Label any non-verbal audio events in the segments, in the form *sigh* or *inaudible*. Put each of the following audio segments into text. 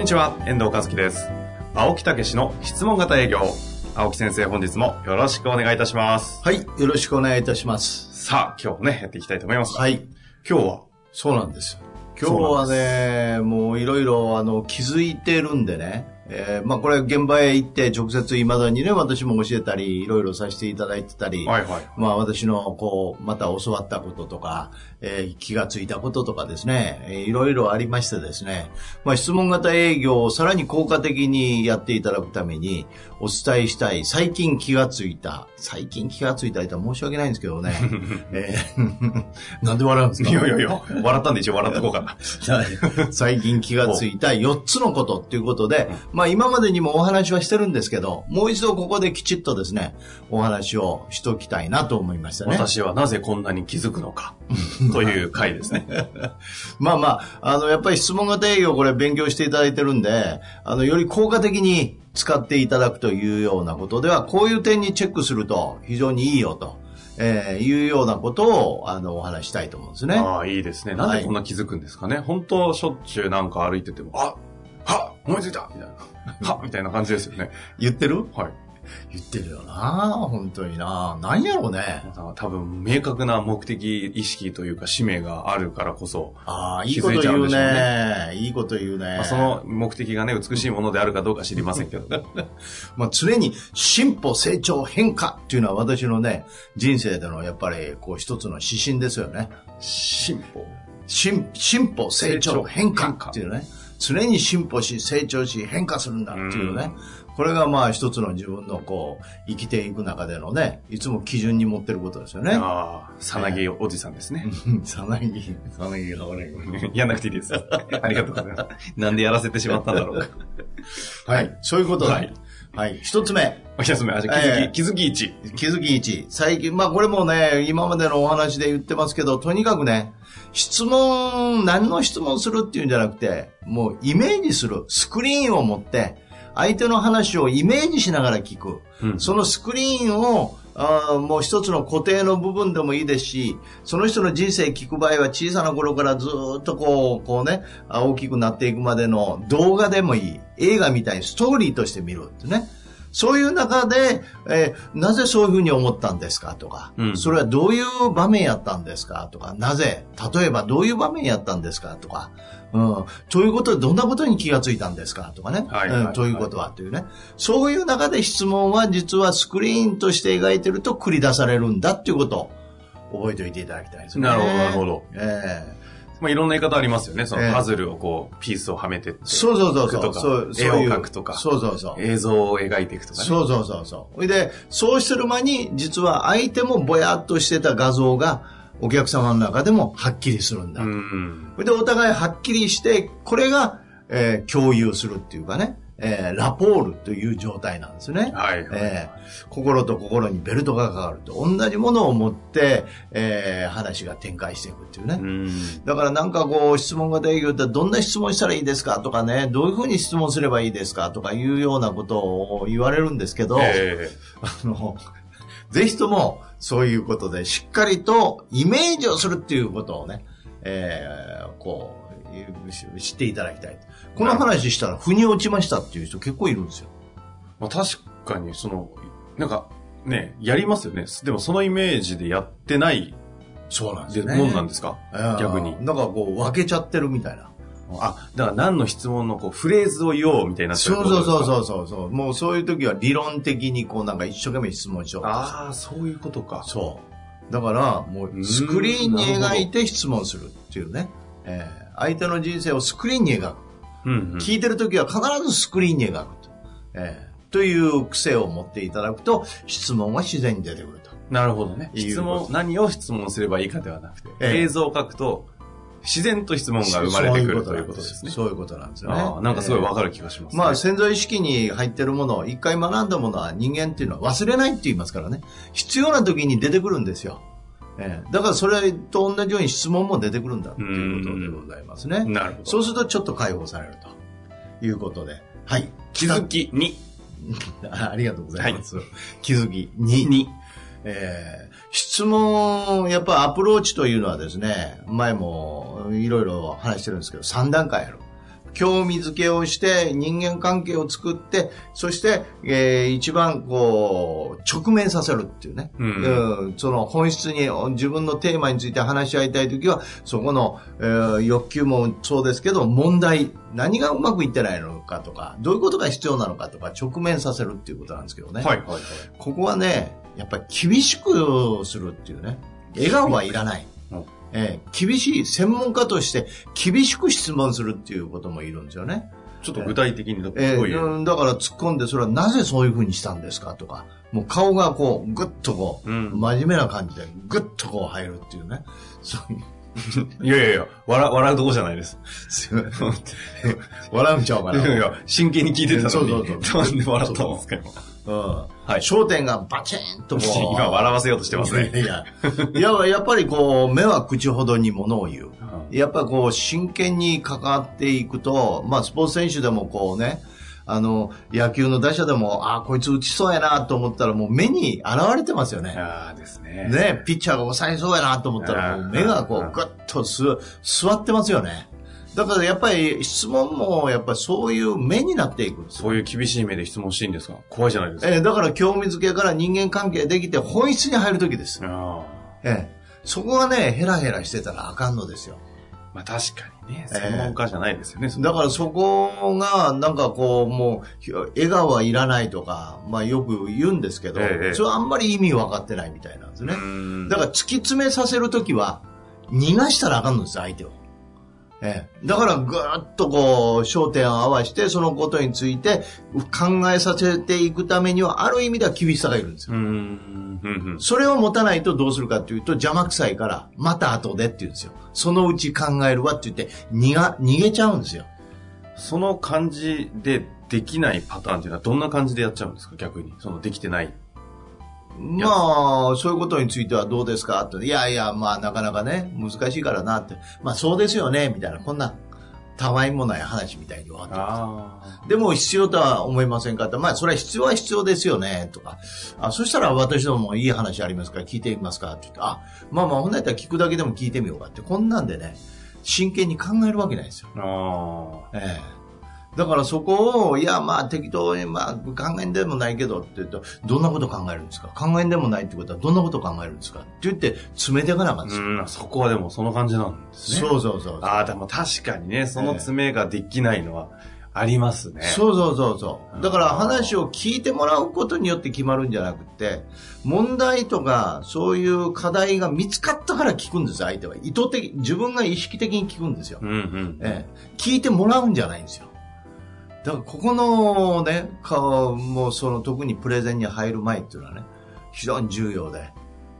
んにちは、遠藤和樹です。青木武の質問型営業。青木先生、本日もよろしくお願いいたします。はい、よろしくお願いいたします。さあ、今日もね、やっていきたいと思います。はい、今日は、そうなんですよ。今日はね、もういろいろあの気づいてるんでね、えーまあこれ現場へ行って直接未だにね、私も教えたり、いろいろさせていただいてたり、はいはい。まあ私のこう、また教わったこととか、えー気がついたこととかですね、えーいろいろありましてですね、まあ質問型営業をさらに効果的にやっていただくためにお伝えしたい、最近気がついた、最近気がついたとは申し訳ないんですけどね、*laughs* えー *laughs* なんで笑うんですか？いやいやいや、笑ったんで一応笑っとこうかな。*laughs* 最近気がついた4つのことっていうことで、まあ今までにもお話はしてるんですけど、もう一度ここできちっとですね、お話をしときたいなと思いましたね。私はなぜこんなに気づくのか、という回ですね。*laughs* まあまあ、あの、やっぱり質問型営業これ勉強していただいてるんで、あの、より効果的に使っていただくというようなことでは、こういう点にチェックすると非常にいいよと、えーいうようなことを、あの、お話したいと思うんですね。ああ、いいですね。なんでこんな気づくんですかね。本当しょっちゅうなんか歩いてても、あは思いついたみたいな。*laughs* はみたいな感じですよね。言ってる？はい。言ってるよな本当にな何やろうね。多分、明確な目的意識というか使命があるからこそ、ああ、いい気こと言うづいちゃうんでしょうね。いいこと言うね。まあ、その目的がね、美しいものであるかどうか知りませんけど。*laughs* まあ、常に進歩、成長、変化っていうのは私のね、人生でのやっぱりこう一つの指針ですよね。進歩？進進歩、成長、成長変化っていうね。常に進歩し、成長し、変化するんだっていうね。これがまあ一つの自分のこう、生きていく中でのね、いつも基準に持ってることですよね。ああ、さなぎおじさんですね。うんさなぎ、さなぎが悪い。やんなくていいです。*laughs* ありがとうございます。なんでやらせてしまったんだろうか。はい。そういうことで。ははいい。一つ目。一つ目、あじゃあ気づき、ええ気づき1。気づき1。最近、まあこれもね、今までのお話で言ってますけど、とにかくね、質問、何の質問するっていうんじゃなくて、もうイメージする。スクリーンを持って、相手の話をイメージしながら聞く。うんそのスクリーンを、あーもう一つの固定の部分でもいいですし、その人の人生聞く場合は小さな頃からずーっとこう、こうね、あ大きくなっていくまでの動画でもいい。映画みたいにストーリーとして見るってね。そういう中で、えーなぜそういうふうに思ったんですかとか、うんそれはどういう場面やったんですかとか、なぜ、例えばどういう場面やったんですかとか、うん、ということでどんなことに気がついたんですか？とかね、はいうんということはというね、そういう中で質問は実はスクリーンとして描いてると繰り出されるんだっていうことを覚えておいていただきたいですね。なるほどなるほどええまあ、いろんな言い方ありますよね。そええのパズルをこう、ピースをはめてって。そうそうそうそう。そう絵を描くとかそうそうそう。映像を描いていくとかね。そうそうそうそう。それで、そうしてる間に、実は相手もぼやっとしてた画像が、お客様の中でもはっきりするんだ。うん。それで、お互いはっきりして、これが、えー共有するっていうかね、えーラポールという状態なんですね。はいはい。えー心と心にベルトがかかると、同じものを持って、えー話が展開していくっていうね。うん。だからなんかこう質問型営業ってどんな質問したらいいですかとかね、どういうふうに質問すればいいですかとかいうようなことを言われるんですけど、えあの、ぜひともそういうことでしっかりとイメージをするっていうことをね、えーこう、し知っていただきたい。この話したら腑に落ちましたっていう人結構いるんですよ。えまあ、確かに、その、なんか、ね、やりますよね。でもそのイメージでやってないそうなんでもんなんですか？逆に。なんかこう分けちゃってるみたいな。あ、だから何の質問のこうフレーズを言おうみたいになってるそうそうそうう。そうそうそう。もうそういう時は理論的にこうなんか一生懸命質問しようとああ、そういうことか。そう。だから、もうスクリーンに描いて質問するっていうね。えー相手の人生をスクリーンに描く。うん、うん。聞いてる時は必ずスクリーンに描くと。えーという癖を持っていただくと、質問は自然に出てくると。なるほどね。質問、何を質問すればいいかではなくて、ええ映像を書くと、自然と質問が生まれてくるということですね。そういうことなんですよね。なんかすごいわかる気がします、ねまあ潜在意識に入ってるもの、一回学んだものは人間っていうのは忘れないって言いますからね。必要な時に出てくるんですよ。ええだからそれと同じように質問も出てくるんだっていうことでございますね。なるほど。そうするとちょっと解放されるということで。はい。気づき2。*laughs* ありがとうございます。気づき2。2。えー質問、やっぱアプローチというのはですね、前もいろいろ話してるんですけど、3段階ある。興味づけをして人間関係を作って、そして、えー一番こう、直面させるっていうね。うんうんその本質に自分のテーマについて話し合いたいときは、そこの、えー欲求もそうですけど、問題、何がうまくいってないのかとか、どういうことが必要なのかとか、直面させるっていうことなんですけどね。はいはいはい。ここはね、やっぱり厳しくするっていうね。笑顔はいらない。うんえー厳しい、専門家として厳しく質問するっていうこともいるんですよね。ちょっと具体的にどえういう？ーうんだから突っ込んで、それはなぜそういうふうにしたんですかとか、もう顔がこう、ぐっとこう、うん真面目な感じで、ぐっとこう入るっていうね。そういう *laughs* いやいやいや、笑笑うとこじゃないです。すいません笑うんちゃうかな。いやいや、真剣に聞いてたのに。そうそうそう *laughs* なんで笑ったんですかうん。はい焦点がバチンとこう。*laughs* 今笑わせようとしてますね。いや、いや、やっぱりこう、*laughs* 目は口ほどにものを言う。やっぱこう、真剣に関わっていくと、まあ、スポーツ選手でもこうね、あの、野球の打者でも、ああ、こいつ打ちそうやなと思ったら、もう目に現れてますよね。ああですね。ね、ピッチャーが抑えそうやなと思ったら、もう目がこうんう、ぐっとす、座ってますよね。だからやっぱり質問も、やっぱりそういう目になっていくそういう厳しい目で質問していいんですか？怖いじゃないですか。えーだから興味づけから人間関係できて本質に入るときです。あええそこがね、ヘラヘラしてたらあかんのですよ。あまあ確かにね、ええ専門家じゃないですよね。だからそこが、なんかこう、もう、笑顔はいらないとか、まあよく言うんですけど、ええそれはあんまり意味分かってないみたいなんですね。だかから突き詰めさせるときは、逃がしたらあかんのです、相手を。ええ、だからぐーっとこう、焦点を合わせて、そのことについて考えさせていくためには、ある意味では厳しさがいるんですよ。うーん。うんうんそれを持たないとどうするかっていうと、邪魔くさいから、また後でって言うんですよ。そのうち考えるわって言って、逃が、逃げちゃうんですよ。その感じでできないパターンっていうのはどんな感じでやっちゃうんですか？逆に。そのできてない。まあ、そういうことについてはどうですか？って。いやいや、まあ、なかなかね、難しいからなって。まあ、そうですよね、みたいな、こんな、たわいもない話みたいに終わってあでも必要とは思いませんか？って、まあ、それは必要は必要ですよね、とか。あ、そしたら私どもいい話ありますか？ら聞いてみますか？って言って、あ、まあまあ、ほんなやったら聞くだけでも聞いてみようかって、こんなんでね、真剣に考えるわけないですよ。あ。あええ。だからそこを、いや、まあ適当に、まあ考えんでもないけどって言うと、どんなこと考えるんですか？考えんでもないってことはどんなこと考えるんですか？って言って、詰めていかなあかんあ。ですよ。うん、そこはでもその感じなんですね。そうそうそう。ああ、でも確かにね、その詰めができないのはありますね。そうそうそうそう。だから話を聞いてもらうことによって決まるんじゃなくて、問題とかそういう課題が見つかったから聞くんですよ、相手は。意図的、自分が意識的に聞くんですよ。うんうん。ええ、聞いてもらうんじゃないんですよ。だからここのね、かもうその特にプレゼンに入る前っていうのはね、非常に重要で。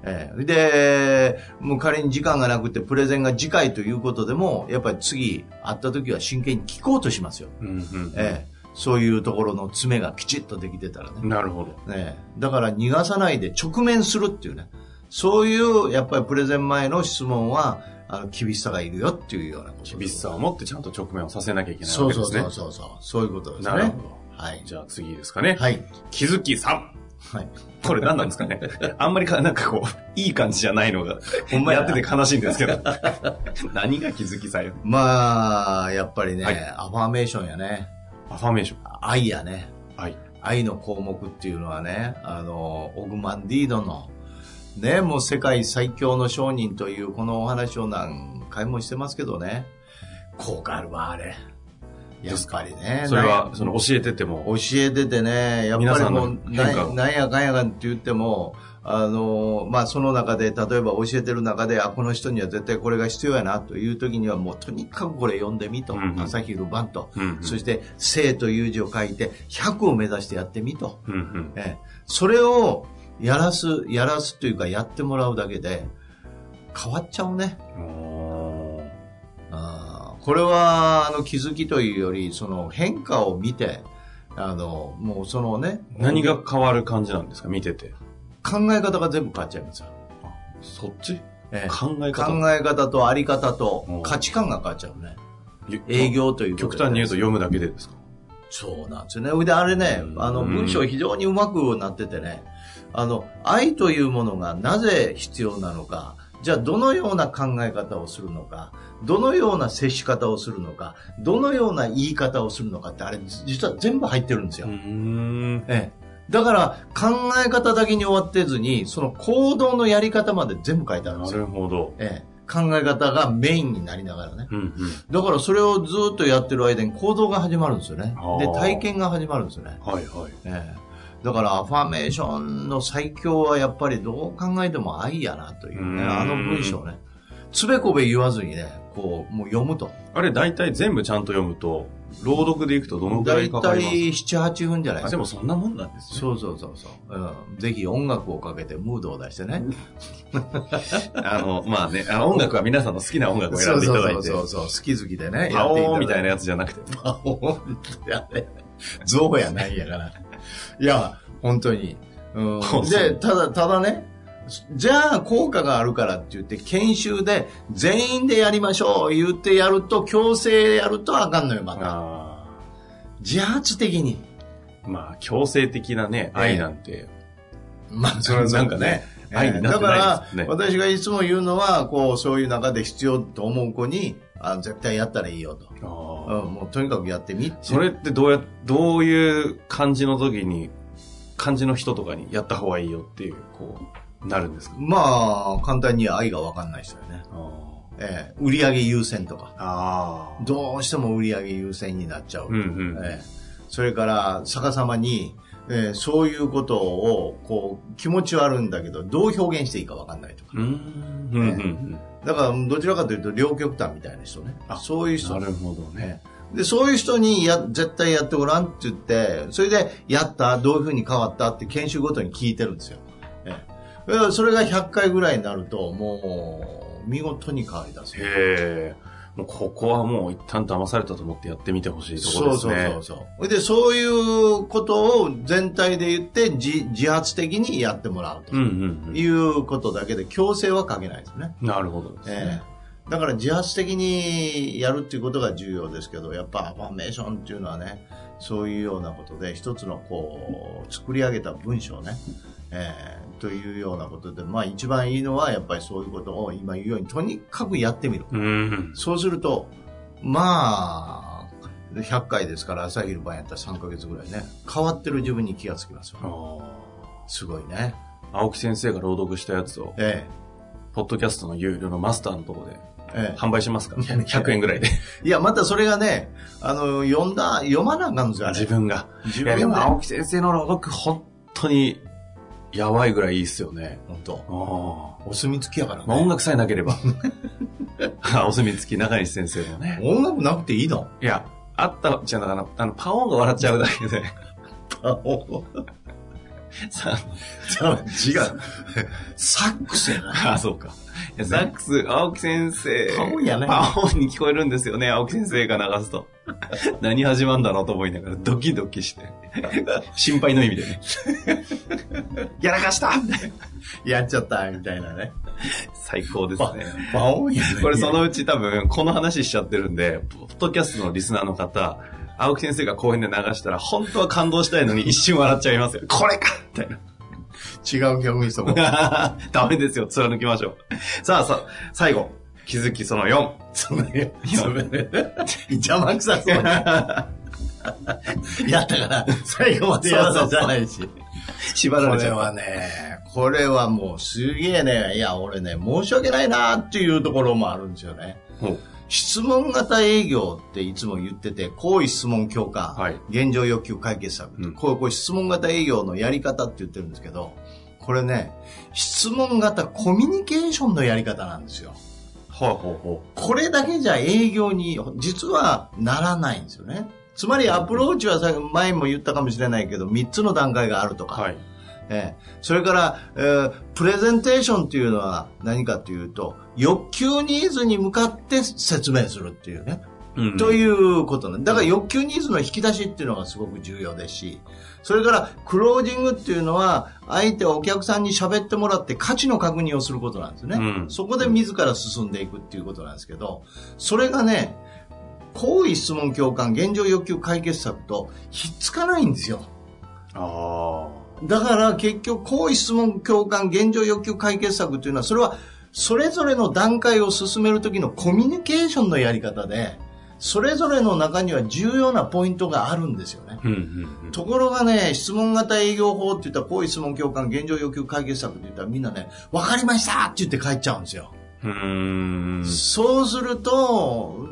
ええ、で、もう仮に時間がなくてプレゼンが次回ということでも、やっぱり次会った時は真剣に聞こうとしますよ。うんうん。ええ、そういうところの詰めがきちっとできてたらね。なるほど。ね、だから逃がさないで直面するっていうね。そういう、やっぱりプレゼン前の質問は、あの、厳しさがいるよっていうようなこと厳しさを持ってちゃんと直面をさせなきゃいけないそうそうわけですね。そうそうそう。そういうことですね。なるほど。はい。じゃあ次ですかね。はい。気づき3。はい。これ何なんですかね *laughs* あんまりか、なんかこう、いい感じじゃないのが、ほんまややってて悲しいんですけど。*laughs* 何が気づきさよ？まあ、やっぱりね、はいアファーメーションやね。アファメーション。愛やね。はい。愛の項目っていうのはね、あの、オグマンディードの、ね、もう世界最強の商人というこのお話を何回もしてますけどね。効果あるわ、あれ。やっぱりね。それは、その教えてても、教えててね、やっぱりもう、ななんやかんやかんって言っても、あの、まあ、その中で、例えば教えてる中で、あ、この人には絶対これが必要やなという時には、もうとにかくこれ読んでみと。うんうん朝昼晩と。うんうんそして、生という字を書いて、100を目指してやってみと。うんうん。ええ、それを、やらす、やらすというか、やってもらうだけで、変わっちゃうね。おー。これは、あの、気づきというより、その変化を見て、あの、もうそのね、何が変わる感じなんですか？見てて。考え方が全部変わっちゃいますよ。そっち？ええ。考え方。考え方とあり方とうん価値観が変わっちゃうね。ゆ営業という極端に言うと読むだけでですか？そうなんですよね。で、あれね、あの、うん。文章非常にうまくなっててね、あの、愛というものがなぜ必要なのか、じゃあどのような考え方をするのか、どのような接し方をするのか、どのような言い方をするのかって、あれ、実は全部入ってるんですよ。ええ。だから、考え方だけに終わってずに、その行動のやり方まで全部書いてあるんでなすよ。るほど。ええ。考え方がメインになりながらね。うんうん。だからそれをずっとやってる間に行動が始まるんですよねで、体験が始まるんですよね。はいはい。ええだからアファメーションの最強はやっぱりどう考えても愛やなというね、うんあの文章ね。つべこべ言わずにね、こう、もう読むと。あれ大体全部ちゃんと読むと、朗読でいくとどのくらだいいかかります7、8分じゃないあ、ですか。でもそんなもんなんですね。そうそうそうそう、うん。ぜひ音楽をかけてムードを出してね。*laughs* あの、まあね、あの音楽は皆さんの好きな音楽を選んでいただいて、そうそうそう好き好きでね。パオーンみたいなな。やつじゃなくて、パオーンってやね。象やないやから。いや、本当に。うん。で、ただ、ただね、じゃあ効果があるからって言って研修で全員でやりましょう言ってやると強制やるとあかんのよまた。あ自発的に。ーまあ、強制的なね、愛なんて、まあそれはなんかね、愛になってないだからですね。私がいつも言うのはこうそういう中で必要と思う子にあ絶対やったらいいよと、うん、もうとにかくやってみそれってどうや、どういう感じの時に、感じの人とかにやった方がいいよっていう、こう、なるんですか？まあ簡単には愛が分かんない人よね、ええ。売上優先とか。ああ。どうしても売上優先になっちゃう、うんうん。ええ。それから逆さまに、ええそういうことをこう気持ちはあるんだけどどう表現していいか分かんないとか。うーん。うんうん。だからどちらかというと両極端みたいな人ね。あそういう人。なるほどね。ねでそういう人にや絶対やってごらんって言ってそれでやったどういうふうに変わったって研修ごとに聞いてるんですよ、ええ、だからそれが100回ぐらいになるともう見事に変わりだす。へえ。ここはもう一旦騙されたと思ってやってみてほしいところそうですね。そうそうそうでそういうことを全体で言って自自発的にやってもらうと。いうことだけで強制はかけないですね、なるほどですえね。えだから自発的にやるっていうことが重要ですけど、やっぱアファメーションっていうのはね、そういうようなことで一つのこう、作り上げた文章ね、えーというようなことで、まあ一番いいのはやっぱりそういうことを今言うようにとにかくやってみる。うん。そうすると、まあ、100回ですから朝昼晩やったら3ヶ月ぐらいね、変わってる自分に気がつきますすごいね。青木先生が朗読したやつを、えポッドキャストの有料のマスターのところでえええ販売しますか ?100 円ぐらいで。いや、またそれがね、あの、読んだ、読まなあかんですよ、自分が。自いや、でも。青木先生の朗読、本当に、やばいぐらいいいっすよね。本当。ああ。お墨付きやからね。まあ、音楽さえなければ。*laughs* あお墨付き中西先生のね。音楽なくていいの？いや、あったじゃなかな、あの、パオンが笑っちゃうだけで。*laughs* *laughs* さ違う。サックスやな。あ、そうか。サックス、青木先生。パオンやねパオンに聞こえるんですよね、青木先生が流すと。*laughs* 何始まんだろうと思いながら、ドキドキして。心配の意味でね。*laughs* やらかしたみたいな。やっちゃった、みたいなね。最高ですね。パオンやね。これそのうち多分、この話しちゃってるんで、ポッドキャストのリスナーの方、青木先生が公演で流したら、本当は感動したいのに一瞬笑っちゃいますよ。これかみたいな。違う曲にしとこう。*laughs* ダメですよ。貫きましょう。さあ、さ、最後。気づきその4。そのね、それね、邪魔くさそうに *laughs* やったから、最後までやったじゃないし。こ縛られちゃう。れはね、これはもうすげえね、いや、俺ね、申し訳ないなっていうところもあるんですよね。質問型営業っていつも言ってて、行為質問強化、はい現状欲求解決策、うんこうこう質問型営業のやり方って言ってるんですけど、これね、質問型コミュニケーションのやり方なんですよ。ほうほうほこれだけじゃ営業に実はならないんですよね。つまりアプローチはさ前も言ったかもしれないけど、3つの段階があるとう。か、はい。ええそれから、えープレゼンテーションっていうのは何かというと、欲求ニーズに向かって説明するっていうね。うんということね。だから欲求ニーズの引き出しっていうのがすごく重要ですし、それからクロージングっていうのは、相手お客さんに喋ってもらって価値の確認をすることなんですね。うんそこで自ら進んでいくっていうことなんですけど、それがね、行為質問共感、現状欲求解決策とひっつかないんですよ。あだから結局、行為質問共感、現状欲求解決策というのは、それはそれぞれの段階を進めるときのコミュニケーションのやり方で、それぞれの中には重要なポイントがあるんですよね。あ。うんうんうん。ところがね、質問型営業法って言ったら、行為質問共感、現状欲求解決策って言ったらみんなね、わかりましたって言って帰っちゃうんですよ。う。そうすると、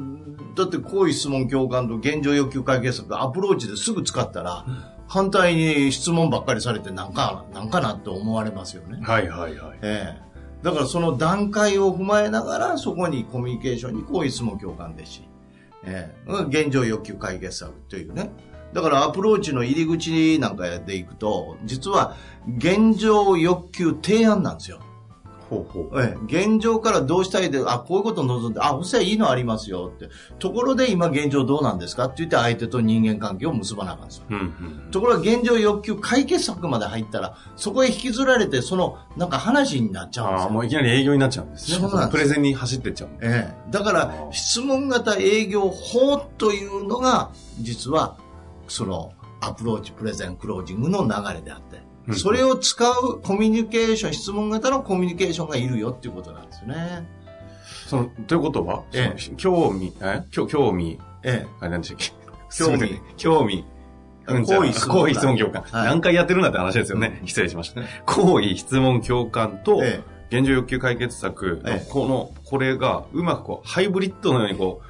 だって行為質問共感と現状欲求解決策アプローチですぐ使ったら、反対に質問ばっかりされてなんか、なんかなって思われますよね。はいはいはい。ええだからその段階を踏まえながら、そこにコミュニケーションに行為質問共感ですし、ええ現状欲求解決策というね。だからアプローチの入り口なんかでいくと、実は現状欲求提案なんですよ。ほうほう。ええ、現状からどうしたいで、あ、こういうことを望んで、あ、そしたらいいのありますよって。ところで今現状どうなんですかって言って相手と人間関係を結ばなあかんですよ。うんうん。ところが現状欲求解決策まで入ったら、そこへ引きずられて、その、なんか話になっちゃうんですああ、よ。もういきなり営業になっちゃうんですね。そうなんプレゼンに走ってっちゃうええ、だから質問型営業法というのが実はそのアプローチプレゼンクロージングの流れであってうんそれを使うコミュニケーション質問型のコミュニケーションがいるよっていうことなんですよね。その、ということは、ええ。興味、え？興興味、えあ、何でしたっけ？興味興味。うん行為質問行為質問共感。はい。何回やってるんだって話ですよね。失礼しました。行為質問共感と、え現状欲求解決策のええ。この、これがうまくこう、ハイブリッドのようにこう、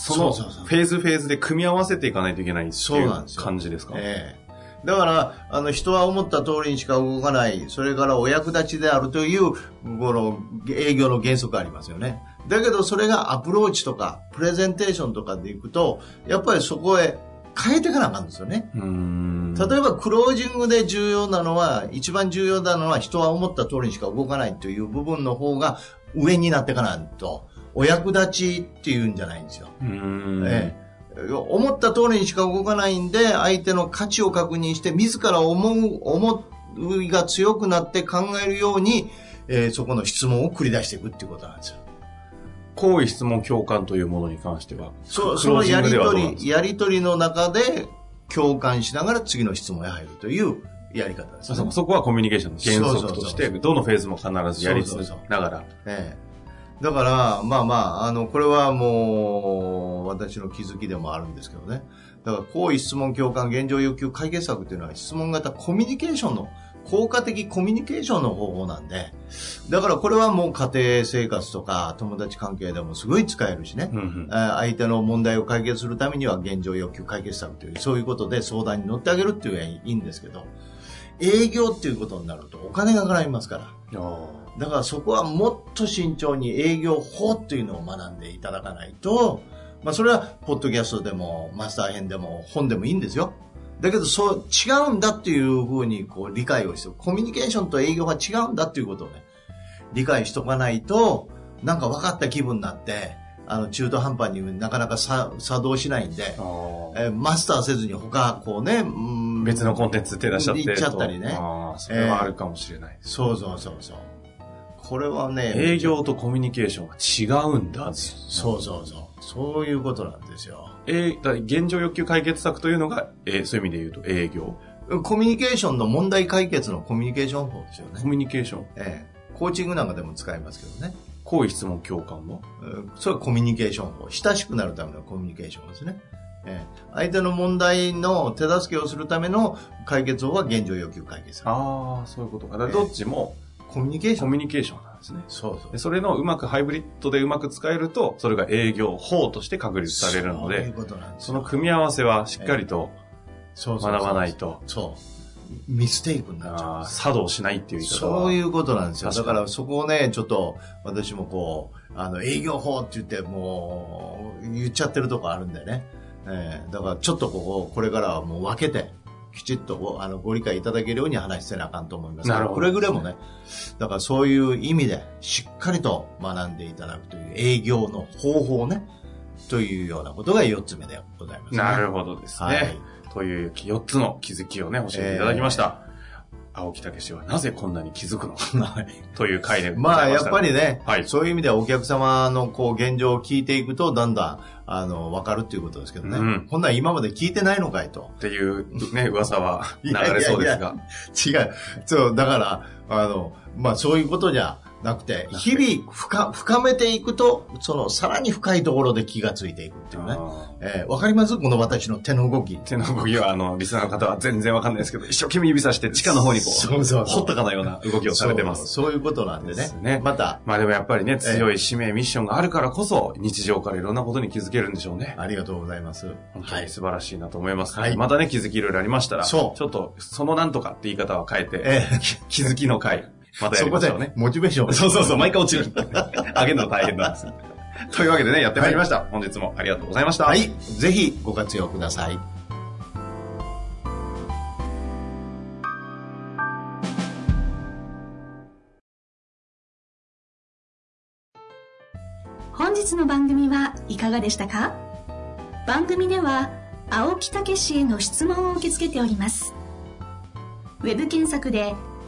そのそうそうそう。フェーズフェーズで組み合わせていかないといけないっていうそうなんですよ。感じですか？ええだから、あの、人は思った通りにしか動かない、それからお役立ちであるという、この、営業の原則がありますよね。だけど、それがアプローチとか、プレゼンテーションとかでいくと、やっぱりそこへ変えていかなあかんですよね。例えば、クロージングで重要なのは、一番重要なのは、人は思った通りにしか動かないという部分の方が上になっていかないと、お役立ちっていうんじゃないんですよ。ええ思った通りにしか動かないんで、相手の価値を確認して、自ら思う、思いが強くなって考えるように、えーそこの質問を繰り出していくっていうことなんですよ。行為質問共感というものに関しては、そそのやりとり、やりとりの中で共感しながら次の質問へ入るというやり方ですね、かそそこはコミュニケーションの原則として、どのフェーズも必ずやりつつそうそうそう。ながら。ええだから、まあまあ、あの、これはもう、私の気づきでもあるんですけどね。だから、行為質問共感現状要求解決策っていうのは質問型コミュニケーションの、効果的コミュニケーションの方法なんで、だからこれはもう家庭生活とか友達関係でもすごい使えるしね。うんうんえー相手の問題を解決するためには現状要求解決策という、そういうことで相談に乗ってあげるっていうのはいいんですけど、営業っていうことになるとお金が絡みますから。だからそこはもっと慎重に営業法っていうのを学んでいただかないと、まあそれはポッドキャストでもマスター編でも本でもいいんですよ。だけどそう違うんだっていうふうにこう理解をして、コミュニケーションと営業は違うんだっていうことをね、理解しとかないと、なんか分かった気分になって、あの中途半端になかなかさ作動しないんでえーマスターせずに他こうね、うん別のコンテンツ手出しちゃって。行っちゃったりねそれはあるかもしれないです。そうそうそうそう。これはね、営業とコミュニケーションは違うんだ。そうそうそう。そういうことなんですよ。えー、だ現状欲求解決策というのが、えーそういう意味で言うと営業。コミュニケーションの問題解決のコミュニケーション法ですよね。コミュニケーション。ええ。コーチングなんかでも使いますけどね。行為質問共感はうんそれはコミュニケーション法。親しくなるためのコミュニケーションですね。ええ。相手の問題の手助けをするための解決法は現状要求解決策。ああ、そういうことか。だどっちもコミュニケーション。コミュニケーションなんですね。そうそうで。それのうまくハイブリッドでうまく使えると、それが営業法として確立されるのそういうで、ことなんですその組み合わせはしっかりと学ばないと、そう。ミステイクになっちゃう。作動しないっていう言い方は。そういうことなんですよ。だ確からそこをね、ちょっと私もこう、あの、営業法って言ってもう言っちゃってるとこあるんでね。えーだからちょっとここ、これからはもう分けて、きちっとごあのご理解いただけるように話せなあかんと思いますなるほどくれぐれもね、だからそういう意味でしっかりと学んでいただくという営業の方法ね、というようなことが4つ目でございます、ね。なるほどですね。はいという4つの気づきをね、教えていただきました。青木武氏はなぜこんなに気づくのかはいという回で *laughs* まあ、やっぱりね、はいそういう意味ではお客様のこう現状を聞いていくと、だんだん、あの、わかるっていうことですけどね。うんこんなん今まで聞いてないのかいと。っていうね、噂は *laughs* 流れそうですが。違う。そう、だから、あの、まあそういうことじゃなくて、日々深深めていくと、その、さらに深いところで気がついていくっていうね。えーわかります？この私の手の動き。手の動きは、あの、リスナーの方は全然わかんないですけど、一生懸命指さして地下の方にこう、そうそう掘ったかのような動きをされてます。そういうことなんでね。ですねまた、まあでもやっぱりね、強い使命、ミッションがあるからこそ、日常からいろんなことに気づけるんでしょうね。ありがとうございます。本当に素晴らしいなと思います。はいまたね、気づきいろいろありましたら、ちょそうっと、そのなんとかって言い方は変えて、ええ気づきの回、またやそこでりましょうね。モチベーション。そうそうそう、毎回落ちる。あげるの大変なんです。*laughs* というわけでね、やってまいりました。本日もありがとうございました。はい。ぜひご活用ください。本日の番組はいかがでしたか？番組では青木武氏への質問を受け付けておりますウェブ検索で「